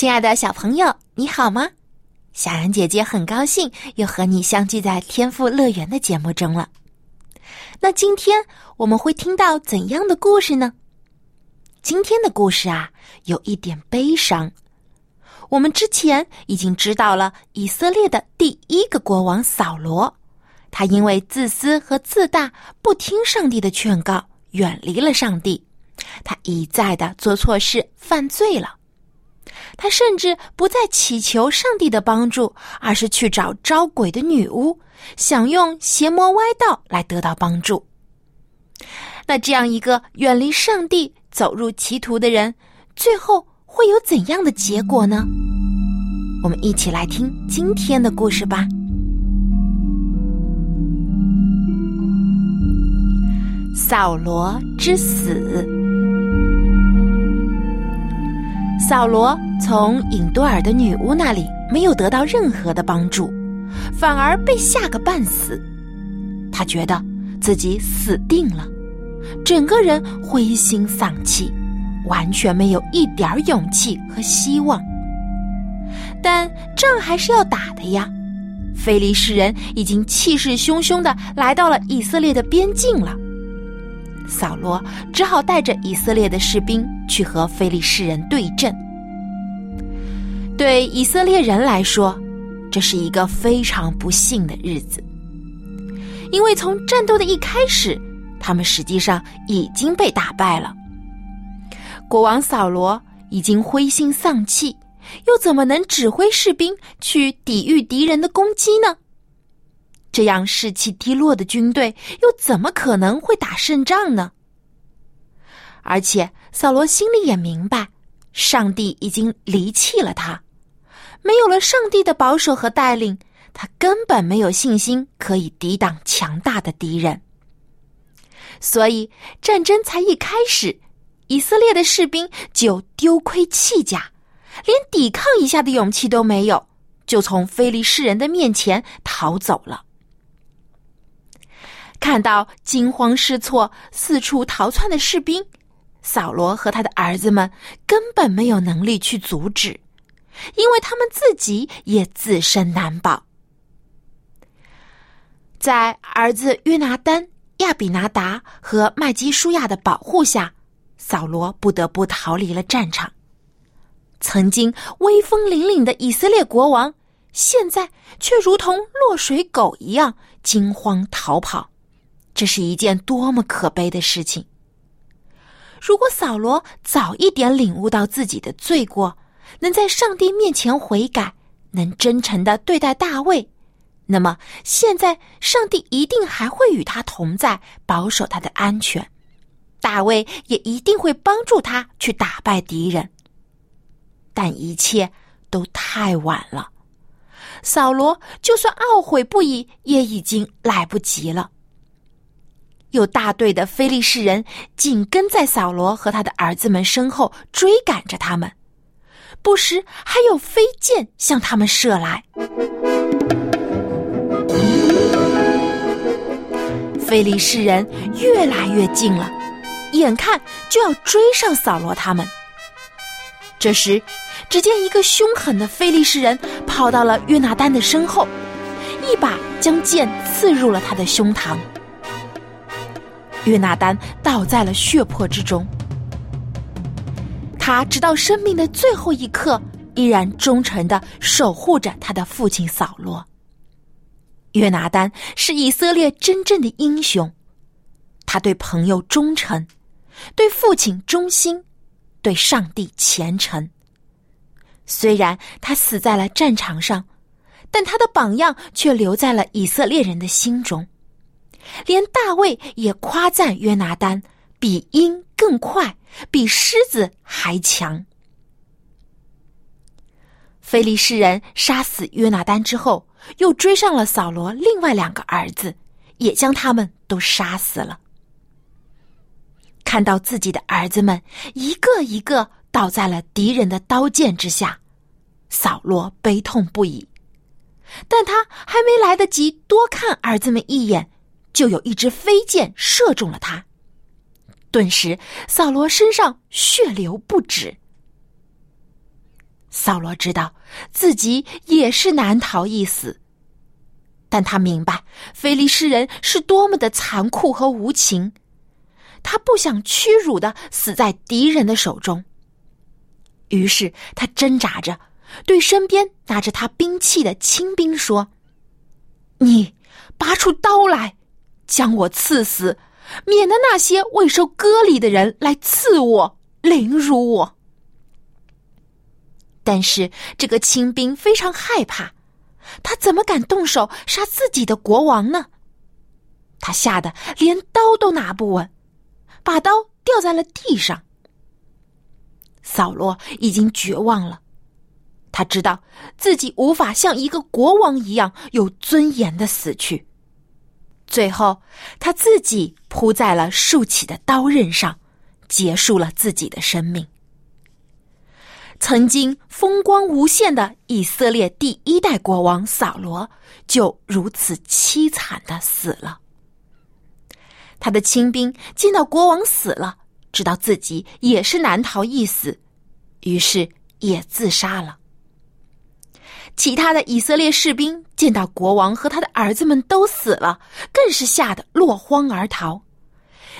亲爱的小朋友，你好吗？小然姐姐很高兴又和你相聚在天赋乐园的节目中了。那今天我们会听到怎样的故事呢？今天的故事啊，有一点悲伤。我们之前已经知道了以色列的第一个国王扫罗，他因为自私和自大，不听上帝的劝告，远离了上帝。他一再的做错事，犯罪了。他甚至不再祈求上帝的帮助，而是去找招鬼的女巫，想用邪魔歪道来得到帮助。那这样一个远离上帝。走入歧途的人，最后会有怎样的结果呢？我们一起来听今天的故事吧。扫罗之死。扫罗从隐多尔的女巫那里没有得到任何的帮助，反而被吓个半死。他觉得自己死定了。整个人灰心丧气，完全没有一点勇气和希望。但仗还是要打的呀！菲利士人已经气势汹汹的来到了以色列的边境了。扫罗只好带着以色列的士兵去和菲利士人对阵。对以色列人来说，这是一个非常不幸的日子，因为从战斗的一开始。他们实际上已经被打败了。国王扫罗已经灰心丧气，又怎么能指挥士兵去抵御敌人的攻击呢？这样士气低落的军队又怎么可能会打胜仗呢？而且扫罗心里也明白，上帝已经离弃了他，没有了上帝的保守和带领，他根本没有信心可以抵挡强大的敌人。所以战争才一开始，以色列的士兵就丢盔弃甲，连抵抗一下的勇气都没有，就从非利士人的面前逃走了。看到惊慌失措、四处逃窜的士兵，扫罗和他的儿子们根本没有能力去阻止，因为他们自己也自身难保。在儿子约拿丹。亚比拿达和麦基舒亚的保护下，扫罗不得不逃离了战场。曾经威风凛凛的以色列国王，现在却如同落水狗一样惊慌逃跑，这是一件多么可悲的事情！如果扫罗早一点领悟到自己的罪过，能在上帝面前悔改，能真诚的对待大卫。那么现在，上帝一定还会与他同在，保守他的安全。大卫也一定会帮助他去打败敌人。但一切都太晚了，扫罗就算懊悔不已，也已经来不及了。有大队的非利士人紧跟在扫罗和他的儿子们身后追赶着他们，不时还有飞箭向他们射来。菲利士人越来越近了，眼看就要追上扫罗他们。这时，只见一个凶狠的菲利士人跑到了约拿丹的身后，一把将剑刺入了他的胸膛。约拿丹倒在了血泊之中。他直到生命的最后一刻，依然忠诚的守护着他的父亲扫罗。约拿丹是以色列真正的英雄，他对朋友忠诚，对父亲忠心，对上帝虔诚。虽然他死在了战场上，但他的榜样却留在了以色列人的心中。连大卫也夸赞约拿丹比鹰更快，比狮子还强。菲利士人杀死约拿丹之后，又追上了扫罗另外两个儿子，也将他们都杀死了。看到自己的儿子们一个一个倒在了敌人的刀剑之下，扫罗悲痛不已。但他还没来得及多看儿子们一眼，就有一支飞箭射中了他。顿时，扫罗身上血流不止。扫罗知道自己也是难逃一死，但他明白菲利士人是多么的残酷和无情，他不想屈辱的死在敌人的手中。于是他挣扎着。对身边拿着他兵器的亲兵说：“你拔出刀来，将我刺死，免得那些未受割礼的人来刺我、凌辱我。”但是这个清兵非常害怕，他怎么敢动手杀自己的国王呢？他吓得连刀都拿不稳，把刀掉在了地上。扫罗已经绝望了。他知道自己无法像一个国王一样有尊严的死去，最后他自己扑在了竖起的刀刃上，结束了自己的生命。曾经风光无限的以色列第一代国王扫罗就如此凄惨的死了。他的亲兵见到国王死了，知道自己也是难逃一死，于是也自杀了。其他的以色列士兵见到国王和他的儿子们都死了，更是吓得落荒而逃，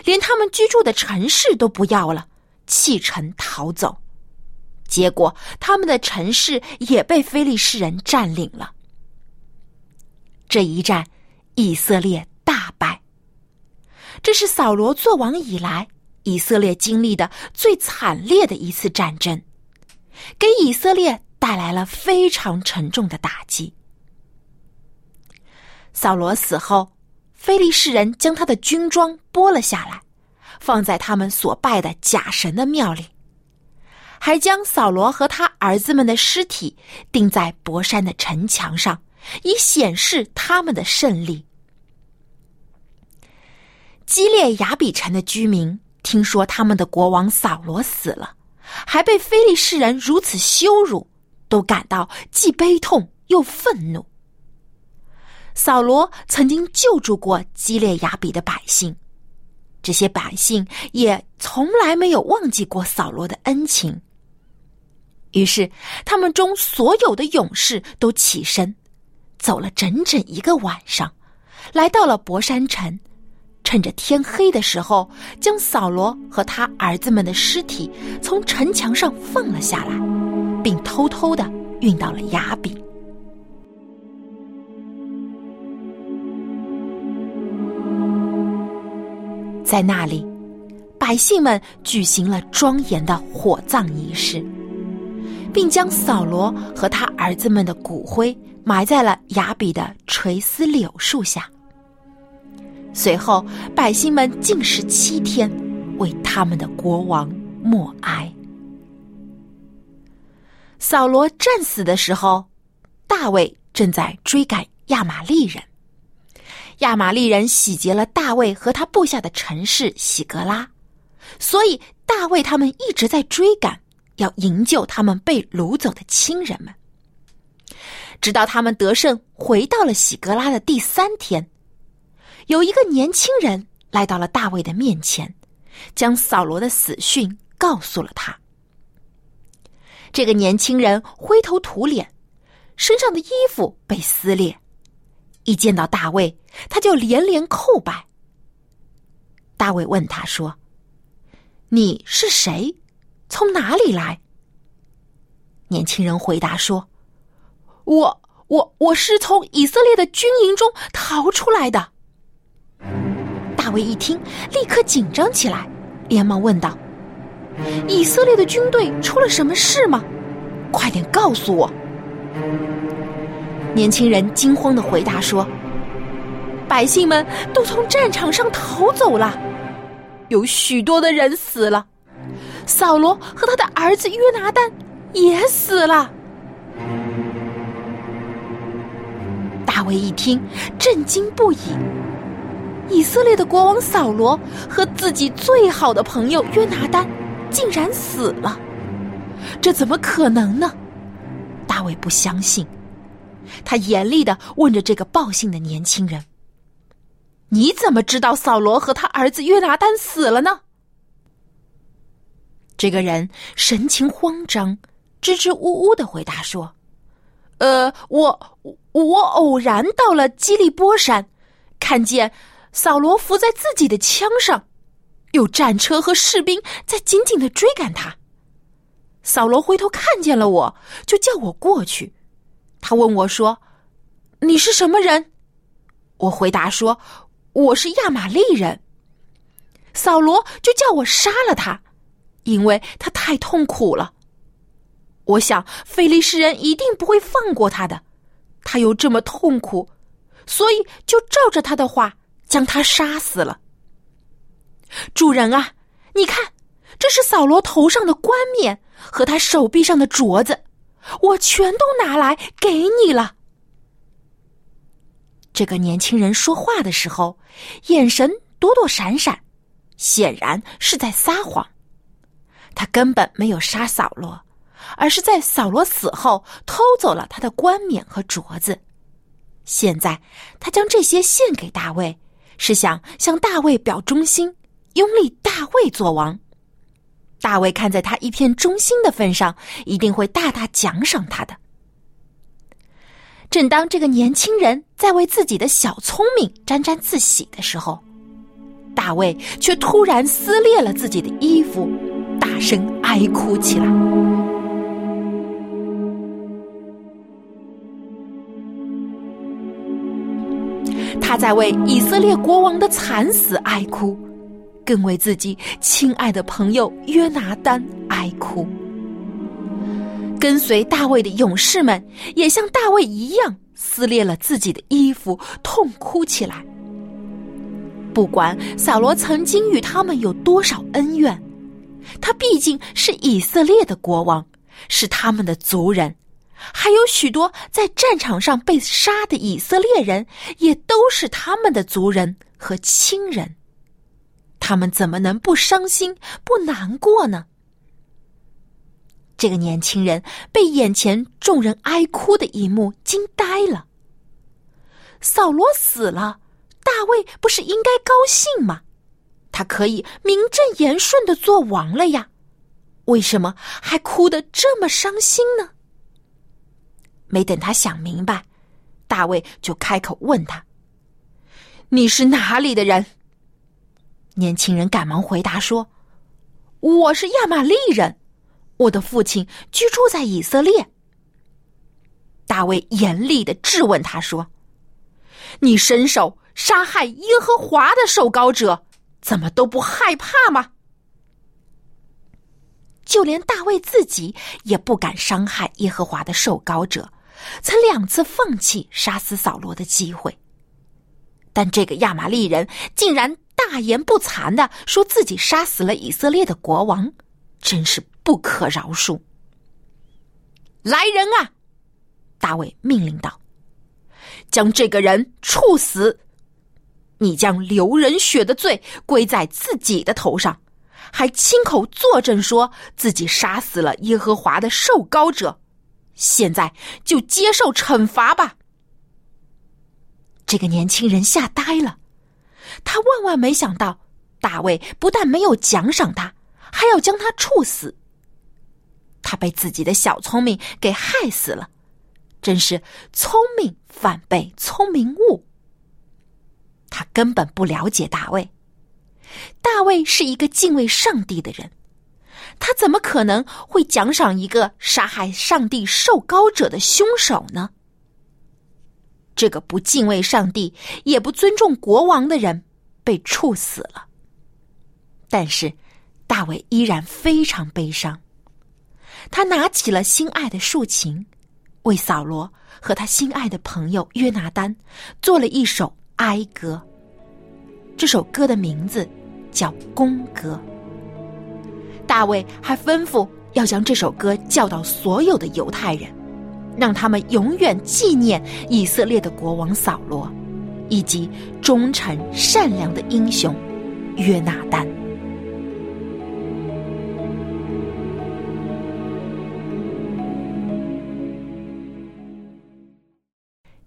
连他们居住的城市都不要了，弃城逃走。结果，他们的城市也被非利士人占领了。这一战，以色列大败。这是扫罗做王以来，以色列经历的最惨烈的一次战争，给以色列。带来了非常沉重的打击。扫罗死后，非利士人将他的军装剥了下来，放在他们所拜的假神的庙里，还将扫罗和他儿子们的尸体钉在博山的城墙上，以显示他们的胜利。基列雅比城的居民听说他们的国王扫罗死了，还被非利士人如此羞辱。都感到既悲痛又愤怒。扫罗曾经救助过基列雅比的百姓，这些百姓也从来没有忘记过扫罗的恩情。于是，他们中所有的勇士都起身，走了整整一个晚上，来到了博山城，趁着天黑的时候，将扫罗和他儿子们的尸体从城墙上放了下来。并偷偷的运到了雅比，在那里，百姓们举行了庄严的火葬仪式，并将扫罗和他儿子们的骨灰埋在了雅比的垂丝柳树下。随后，百姓们禁食七天，为他们的国王默哀。扫罗战死的时候，大卫正在追赶亚玛利人。亚玛利人洗劫了大卫和他部下的城市喜格拉，所以大卫他们一直在追赶，要营救他们被掳走的亲人们。直到他们得胜回到了喜格拉的第三天，有一个年轻人来到了大卫的面前，将扫罗的死讯告诉了他。这个年轻人灰头土脸，身上的衣服被撕裂。一见到大卫，他就连连叩拜。大卫问他说：“你是谁？从哪里来？”年轻人回答说：“我我我是从以色列的军营中逃出来的。”大卫一听，立刻紧张起来，连忙问道。以色列的军队出了什么事吗？快点告诉我！年轻人惊慌的回答说：“百姓们都从战场上逃走了。”有许多的人死了，扫罗和他的儿子约拿丹也死了。大卫一听，震惊不已。以色列的国王扫罗和自己最好的朋友约拿丹竟然死了，这怎么可能呢？大卫不相信，他严厉的问着这个报信的年轻人：“你怎么知道扫罗和他儿子约拿丹死了呢？”这个人神情慌张，支支吾吾的回答说：“呃，我我偶然到了基利波山，看见。”扫罗伏在自己的枪上，有战车和士兵在紧紧的追赶他。扫罗回头看见了我，就叫我过去。他问我说：“你是什么人？”我回答说：“我是亚玛利人。”扫罗就叫我杀了他，因为他太痛苦了。我想，菲利士人一定不会放过他的，他又这么痛苦，所以就照着他的话。将他杀死了。主人啊，你看，这是扫罗头上的冠冕和他手臂上的镯子，我全都拿来给你了。这个年轻人说话的时候，眼神躲躲闪闪，显然是在撒谎。他根本没有杀扫罗，而是在扫罗死后偷走了他的冠冕和镯子。现在他将这些献给大卫。是想向大卫表忠心，拥立大卫做王。大卫看在他一片忠心的份上，一定会大大奖赏他的。正当这个年轻人在为自己的小聪明沾沾自喜的时候，大卫却突然撕裂了自己的衣服，大声哀哭起来。他在为以色列国王的惨死哀哭，更为自己亲爱的朋友约拿丹哀哭。跟随大卫的勇士们也像大卫一样撕裂了自己的衣服，痛哭起来。不管扫罗曾经与他们有多少恩怨，他毕竟是以色列的国王，是他们的族人。还有许多在战场上被杀的以色列人，也都是他们的族人和亲人。他们怎么能不伤心、不难过呢？这个年轻人被眼前众人哀哭的一幕惊呆了。扫罗死了，大卫不是应该高兴吗？他可以名正言顺的做王了呀，为什么还哭得这么伤心呢？没等他想明白，大卫就开口问他：“你是哪里的人？”年轻人赶忙回答说：“我是亚玛利人，我的父亲居住在以色列。”大卫严厉的质问他说：“你伸手杀害耶和华的受膏者，怎么都不害怕吗？”就连大卫自己也不敢伤害耶和华的受膏者。曾两次放弃杀死扫罗的机会，但这个亚玛利人竟然大言不惭的说自己杀死了以色列的国王，真是不可饶恕！来人啊！大卫命令道：“将这个人处死！你将流人血的罪归在自己的头上，还亲口作证说自己杀死了耶和华的受膏者。”现在就接受惩罚吧！这个年轻人吓呆了，他万万没想到，大卫不但没有奖赏他，还要将他处死。他被自己的小聪明给害死了，真是聪明反被聪明误。他根本不了解大卫，大卫是一个敬畏上帝的人。他怎么可能会奖赏一个杀害上帝受膏者的凶手呢？这个不敬畏上帝也不尊重国王的人被处死了。但是大卫依然非常悲伤，他拿起了心爱的竖琴，为扫罗和他心爱的朋友约拿丹做了一首哀歌。这首歌的名字叫宫歌。大卫还吩咐要将这首歌教导所有的犹太人，让他们永远纪念以色列的国王扫罗，以及忠诚善良的英雄约拿丹。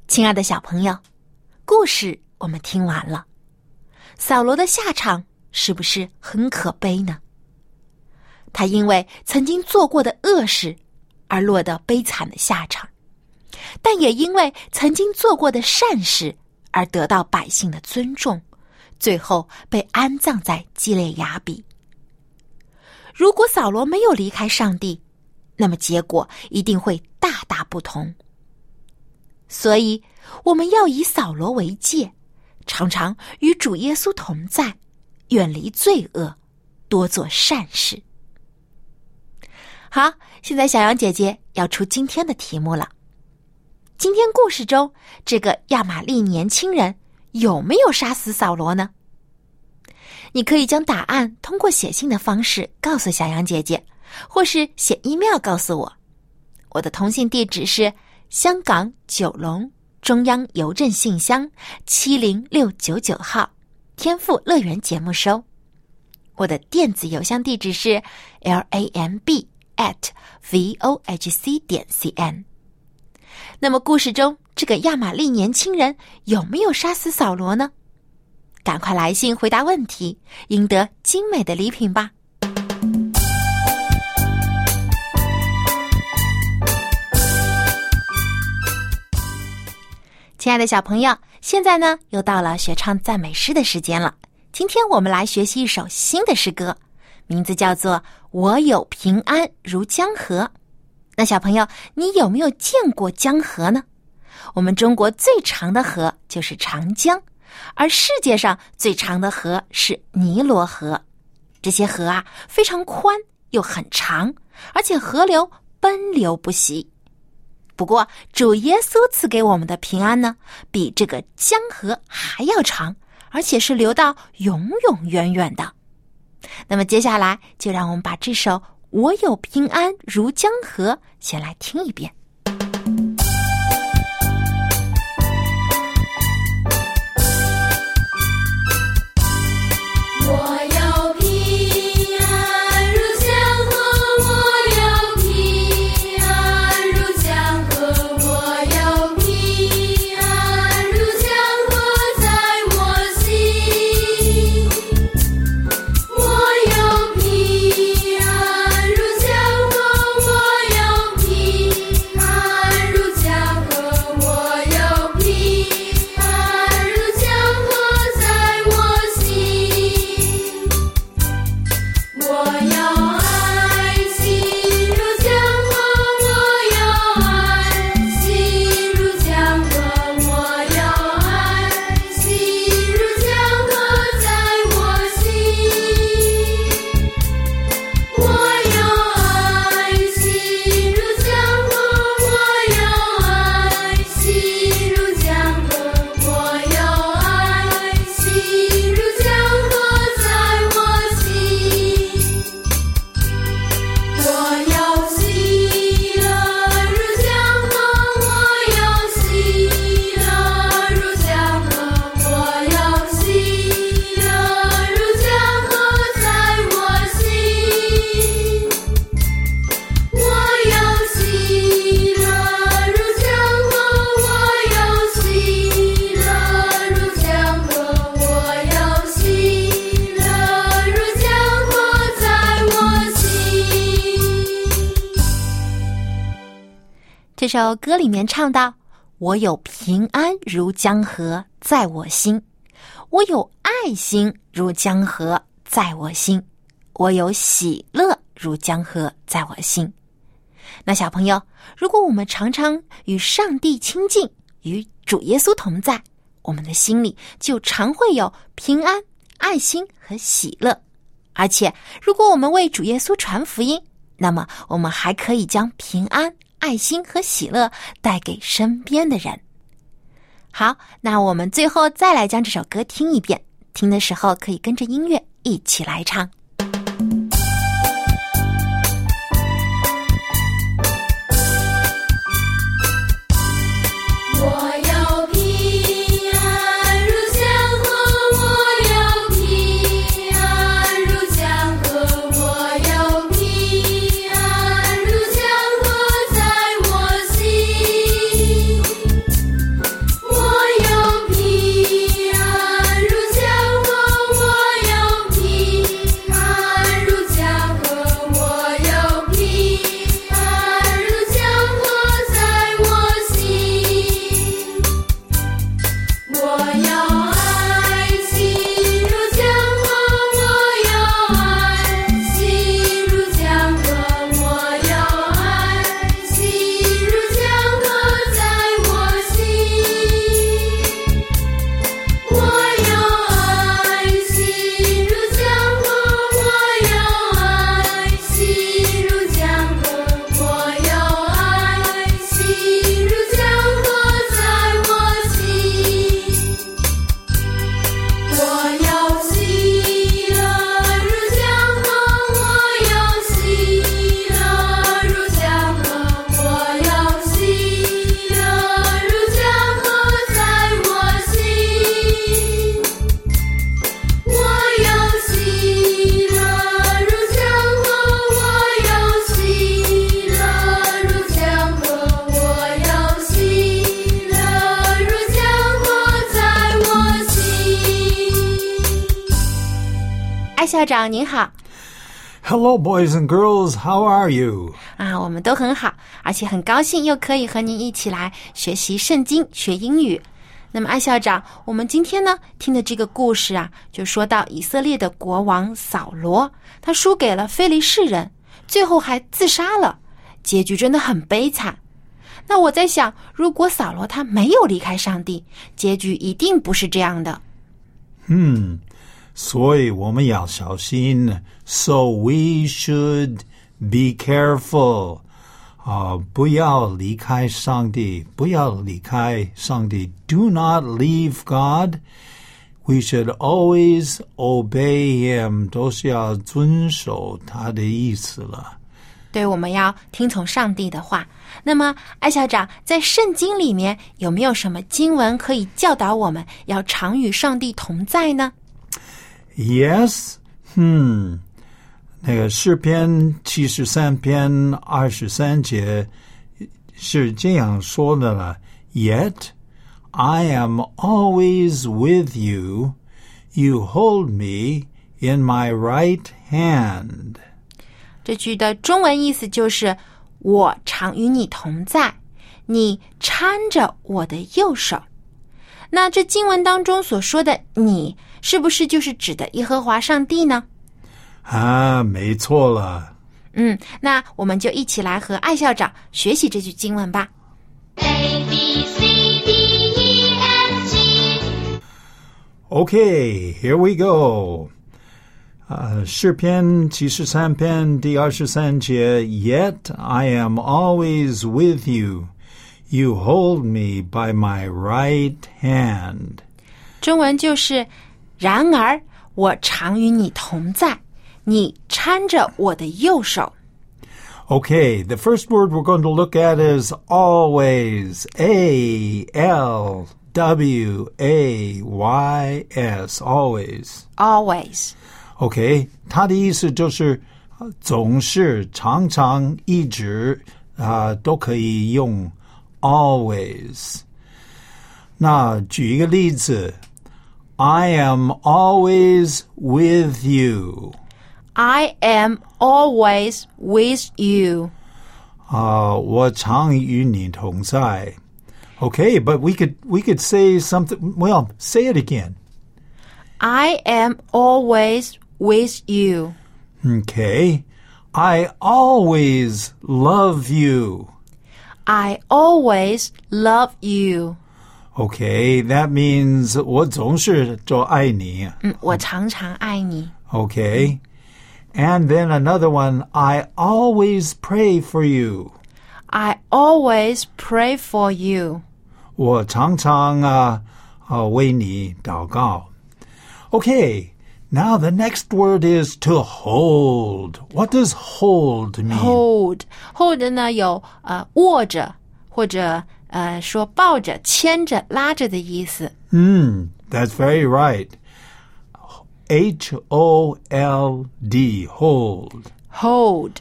亲爱的小朋友，故事我们听完了。扫罗的下场是不是很可悲呢？他因为曾经做过的恶事而落得悲惨的下场，但也因为曾经做过的善事而得到百姓的尊重，最后被安葬在基列雅比。如果扫罗没有离开上帝，那么结果一定会大大不同。所以，我们要以扫罗为戒，常常与主耶稣同在，远离罪恶，多做善事。好，现在小羊姐姐要出今天的题目了。今天故事中，这个亚玛利年轻人有没有杀死扫罗呢？你可以将答案通过写信的方式告诉小羊姐姐，或是写 email 告诉我。我的通信地址是。香港九龙中央邮政信箱七零六九九号，天赋乐园节目收。我的电子邮箱地址是 l a m b at v o h c 点 c n。那么，故事中这个亚玛利年轻人有没有杀死扫罗呢？赶快来信回答问题，赢得精美的礼品吧！亲爱的小朋友，现在呢又到了学唱赞美诗的时间了。今天我们来学习一首新的诗歌，名字叫做《我有平安如江河》。那小朋友，你有没有见过江河呢？我们中国最长的河就是长江，而世界上最长的河是尼罗河。这些河啊非常宽又很长，而且河流奔流不息。不过，主耶稣赐给我们的平安呢，比这个江河还要长，而且是流到永永远远的。那么，接下来就让我们把这首《我有平安如江河》先来听一遍。首歌里面唱到：“我有平安如江河在我心，我有爱心如江河在我心，我有喜乐如江河在我心。”那小朋友，如果我们常常与上帝亲近，与主耶稣同在，我们的心里就常会有平安、爱心和喜乐。而且，如果我们为主耶稣传福音，那么我们还可以将平安。爱心和喜乐带给身边的人。好，那我们最后再来将这首歌听一遍。听的时候可以跟着音乐一起来唱。校长您好，Hello, boys and girls. How are you? 啊，我们都很好，而且很高兴又可以和您一起来学习圣经、学英语。那么，艾校长，我们今天呢听的这个故事啊，就说到以色列的国王扫罗，他输给了非利士人，最后还自杀了，结局真的很悲惨。那我在想，如果扫罗他没有离开上帝，结局一定不是这样的。嗯。所以我们要小心。So we should be careful. 啊，不要离开上帝，不要离开上帝。Do not leave God. We should always obey Him. 都是要遵守他的意思了。对，我们要听从上帝的话。那么，艾校长在圣经里面有没有什么经文可以教导我们要常与上帝同在呢？Yes，嗯，那个诗篇七十三篇二十三节是这样说的了。Yet I am always with you. You hold me in my right hand. 这句的中文意思就是我常与你同在，你搀着我的右手。那这经文当中所说的“你”。是不是就是指的耶和华上帝呢？啊，没错了。嗯，那我们就一起来和艾校长学习这句经文吧。A B C D E F G。Okay, here we go. 啊，诗篇七十三篇第二十三节，Yet I am always with you. You hold me by my right hand. 中文就是。然而，我常与你同在，你搀着我的右手。Okay, the first word we're going to look at is always. A L W A Y S. Always. Always. Okay, 它的意思就是总是、常常、一直啊、都可以用 always。那举一个例子。I am always with you. I am always with you. Uh, Okay, but we could we could say something. Well, say it again. I am always with you. Okay. I always love you. I always love you. Okay, that means 我总是就爱你。嗯，我常常爱你。Okay. And then another one, I always pray for you. I always pray for you. 我常常啊啊为你祷告。Okay, Now the next word is to hold. What does hold mean? hold hold 呢有呃握着或者 呃说抱着、牵着、拉着的意思。 Hmm, that's very right. H O L D, hold. hold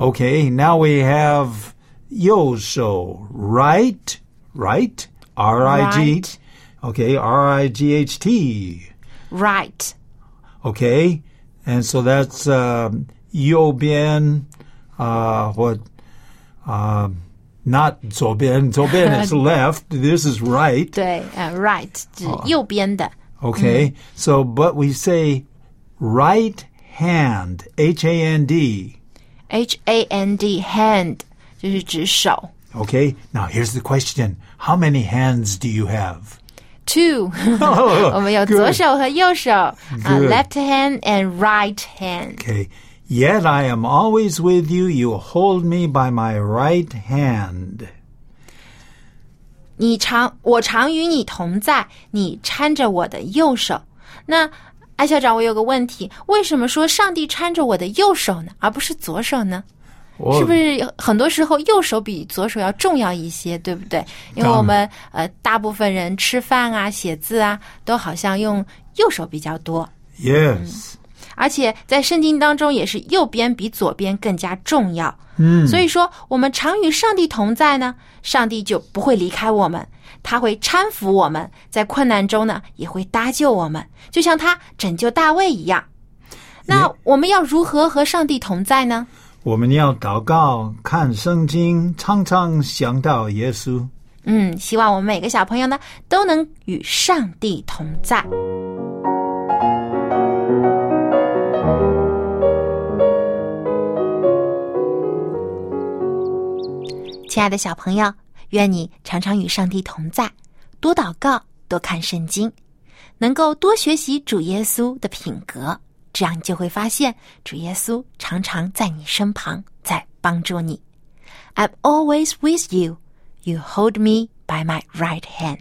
Okay, now we have Yosho, right? Right? R I G. Right. Okay, R I G H T. right Okay, and so that's um, Yobian, uh, what? Uh, not Zobian. Zobian is left. This is right. 对呃 right 指右边的。 Okay, so but we say right hand, H A N D. H A N D hand 就是指手。 Okay, now here's the question: How many hands do you have? Two，我们有 good. 左手和右手啊 Good. left hand and right hand。 Okay, Yet I am always with you. You hold me by my right hand. 你常我常与你同在，你搀着我的右手。那艾校长，我有个问题，为什么说上帝搀着我的右手呢，而不是左手呢？是不是有很多时候右手比左手要重要一些，对不对？因为我们呃大部分人吃饭啊、写字啊，都好像用右手比较多，Yes. 而且在圣经当中也是右边比左边更加重要。嗯，所以说我们常与上帝同在呢，上帝就不会离开我们，他会搀扶我们，在困难中呢也会搭救我们，就像他拯救大卫一样。那我们要如何和上帝同在呢？我们要祷告，看圣经，常常想到耶稣。嗯，希望我们每个小朋友呢都能与上帝同在。亲爱的小朋友，愿你常常与上帝同在，多祷告，多看圣经，能够多学习主耶稣的品格，这样你就会发现主耶稣常常在你身旁，在帮助你。I'm always with you. You hold me by my right hand.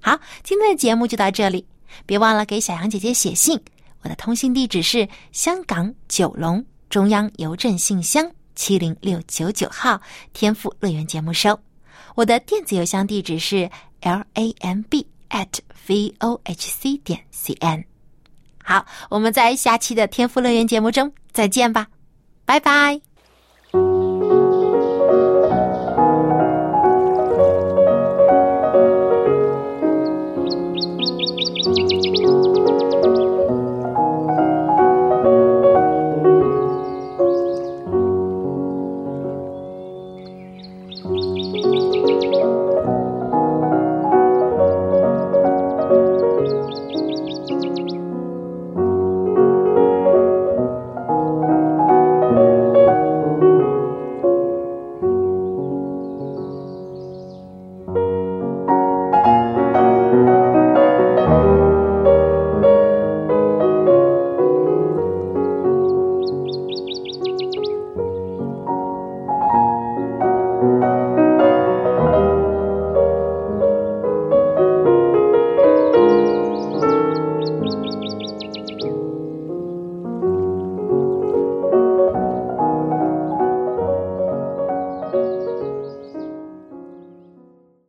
好，今天的节目就到这里，别忘了给小杨姐姐写信。我的通信地址是香港九龙中央邮政信箱七零六九九号，天赋乐园节目收。我的电子邮箱地址是 l a m b at v o h c 点 c n。好，我们在下期的天赋乐园节目中再见吧，拜拜。